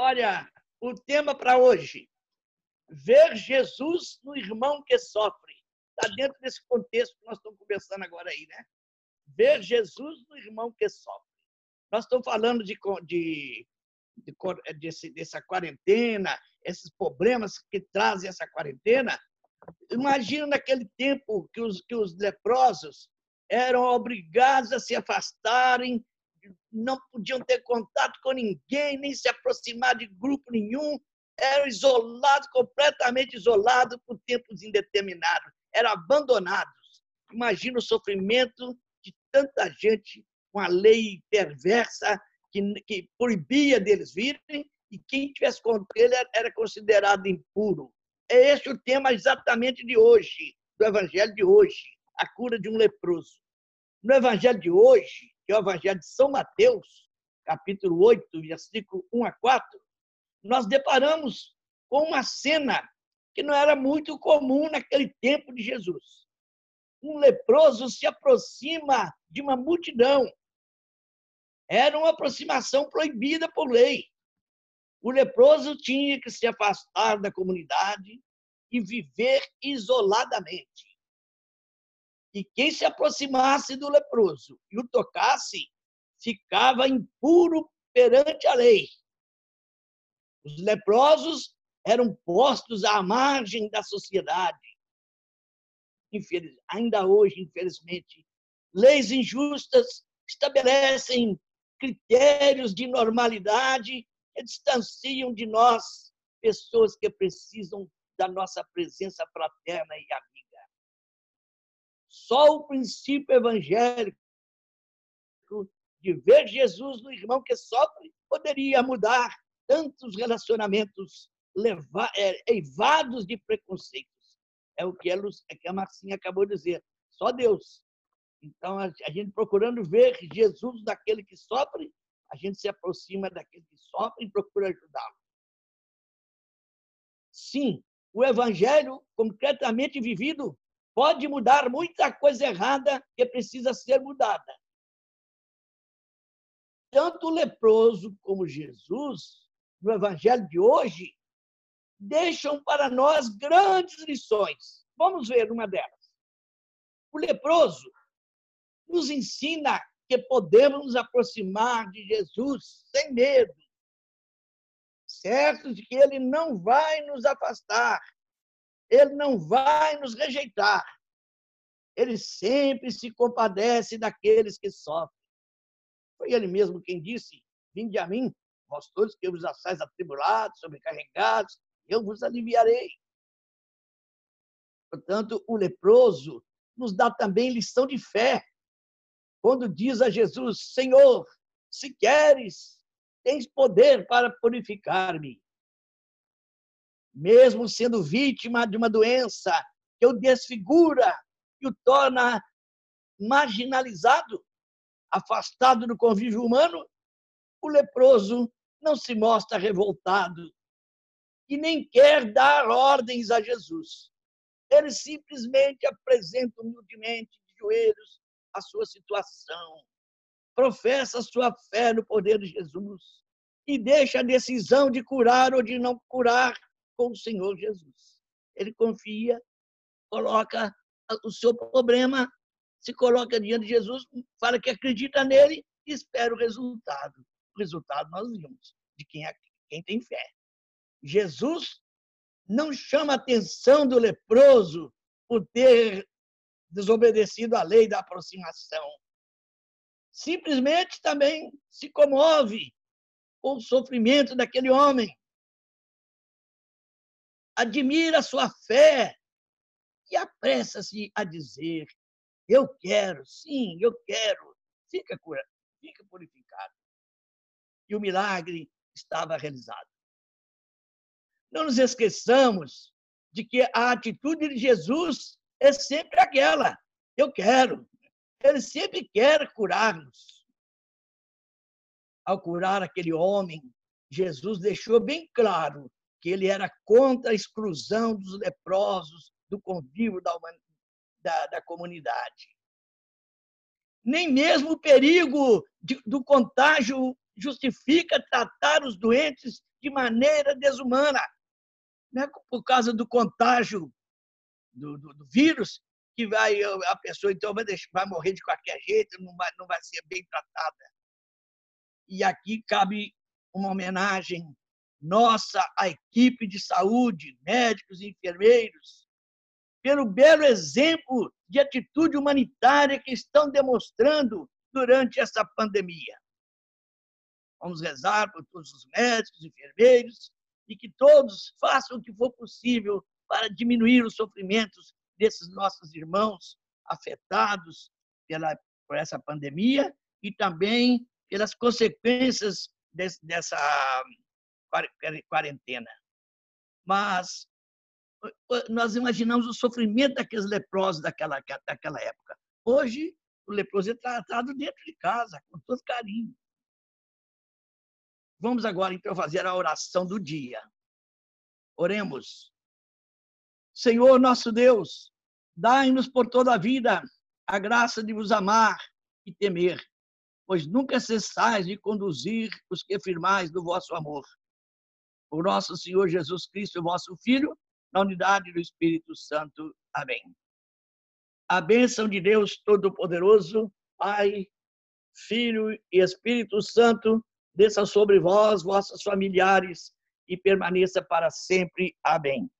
Olha, o tema para hoje: ver Jesus no irmão que sofre. Está dentro desse contexto que nós estamos conversando agora aí, né? Ver Jesus no irmão que sofre. Nós estamos falando de, de, de desse, dessa quarentena, esses problemas que trazem essa quarentena. Imagina naquele tempo que os, que os leprosos eram obrigados a se afastarem não podiam ter contato com ninguém, nem se aproximar de grupo nenhum, eram isolados, completamente isolados por tempos indeterminados, eram abandonados. Imagina o sofrimento de tanta gente com a lei perversa que, que proibia deles virem e quem tivesse com ele era considerado impuro. É esse o tema exatamente de hoje, do evangelho de hoje, a cura de um leproso. No evangelho de hoje, que é o Evangelho de São Mateus, capítulo 8, versículo 1 a 4, nós deparamos com uma cena que não era muito comum naquele tempo de Jesus. Um leproso se aproxima de uma multidão. Era uma aproximação proibida por lei. O leproso tinha que se afastar da comunidade e viver isoladamente. E quem se aproximasse do leproso e o tocasse, ficava impuro perante a lei. Os leprosos eram postos à margem da sociedade. Infeliz... Ainda hoje, infelizmente, leis injustas estabelecem critérios de normalidade que distanciam de nós pessoas que precisam da nossa presença fraterna e amiga. Só o princípio evangélico de ver Jesus no irmão que sofre poderia mudar tantos relacionamentos é, eivados de preconceitos. É o que a Marcinha acabou de dizer. Só Deus. Então, a gente procurando ver Jesus daquele que sofre, a gente se aproxima daquele que sofre e procura ajudá-lo. Sim, o evangelho concretamente vivido pode mudar muita coisa errada que precisa ser mudada. Tanto o leproso como Jesus, no evangelho de hoje, deixam para nós grandes lições. Vamos ver uma delas. O leproso nos ensina que podemos nos aproximar de Jesus sem medo, certos de que ele não vai nos afastar, ele não vai nos rejeitar. Ele sempre se compadece daqueles que sofrem. Foi ele mesmo quem disse: Vinde a mim, vós todos que vos assais atribulados, sobrecarregados, eu vos aliviarei. Portanto, o leproso nos dá também lição de fé. Quando diz a Jesus: Senhor, se queres, tens poder para purificar-me mesmo sendo vítima de uma doença que o desfigura e o torna marginalizado, afastado do convívio humano, o leproso não se mostra revoltado e nem quer dar ordens a Jesus. Ele simplesmente apresenta humildemente de joelhos a sua situação, professa sua fé no poder de Jesus e deixa a decisão de curar ou de não curar com o Senhor Jesus. Ele confia, coloca o seu problema, se coloca diante de Jesus, fala que acredita nele e espera o resultado. O resultado nós vimos, de quem, é, quem tem fé. Jesus não chama a atenção do leproso por ter desobedecido à lei da aproximação. Simplesmente também se comove com o sofrimento daquele homem admira sua fé e apressa-se a dizer: Eu quero, sim, eu quero. Fica curado, fica purificado. E o milagre estava realizado. Não nos esqueçamos de que a atitude de Jesus é sempre aquela: eu quero. Ele sempre quer curar-nos. Ao curar aquele homem, Jesus deixou bem claro que ele era contra a exclusão dos leprosos do convívio da, da, da comunidade. Nem mesmo o perigo de, do contágio justifica tratar os doentes de maneira desumana. Não é por causa do contágio do, do, do vírus que vai a pessoa então vai, deixar, vai morrer de qualquer jeito, não vai, não vai ser bem tratada. E aqui cabe uma homenagem nossa à equipe de saúde, médicos e enfermeiros, pelo belo exemplo de atitude humanitária que estão demonstrando durante essa pandemia. Vamos rezar por todos os médicos, enfermeiros e que todos façam o que for possível para diminuir os sofrimentos desses nossos irmãos afetados pela, por essa pandemia e também pelas consequências desse, dessa quarentena. Mas nós imaginamos o sofrimento daqueles leprosos daquela, daquela época. Hoje, o leproso é tratado dentro de casa, com todo carinho. Vamos agora, então, fazer a oração do dia. Oremos. Senhor nosso Deus, dai-nos por toda a vida a graça de vos amar e temer, pois nunca cessais de conduzir os que firmais do vosso amor. Por nosso Senhor Jesus Cristo, vosso Filho, na unidade do Espírito Santo. Amém. A bênção de Deus Todo-Poderoso, Pai, Filho e Espírito Santo, desça sobre vós, vossos familiares, e permaneça para sempre. Amém.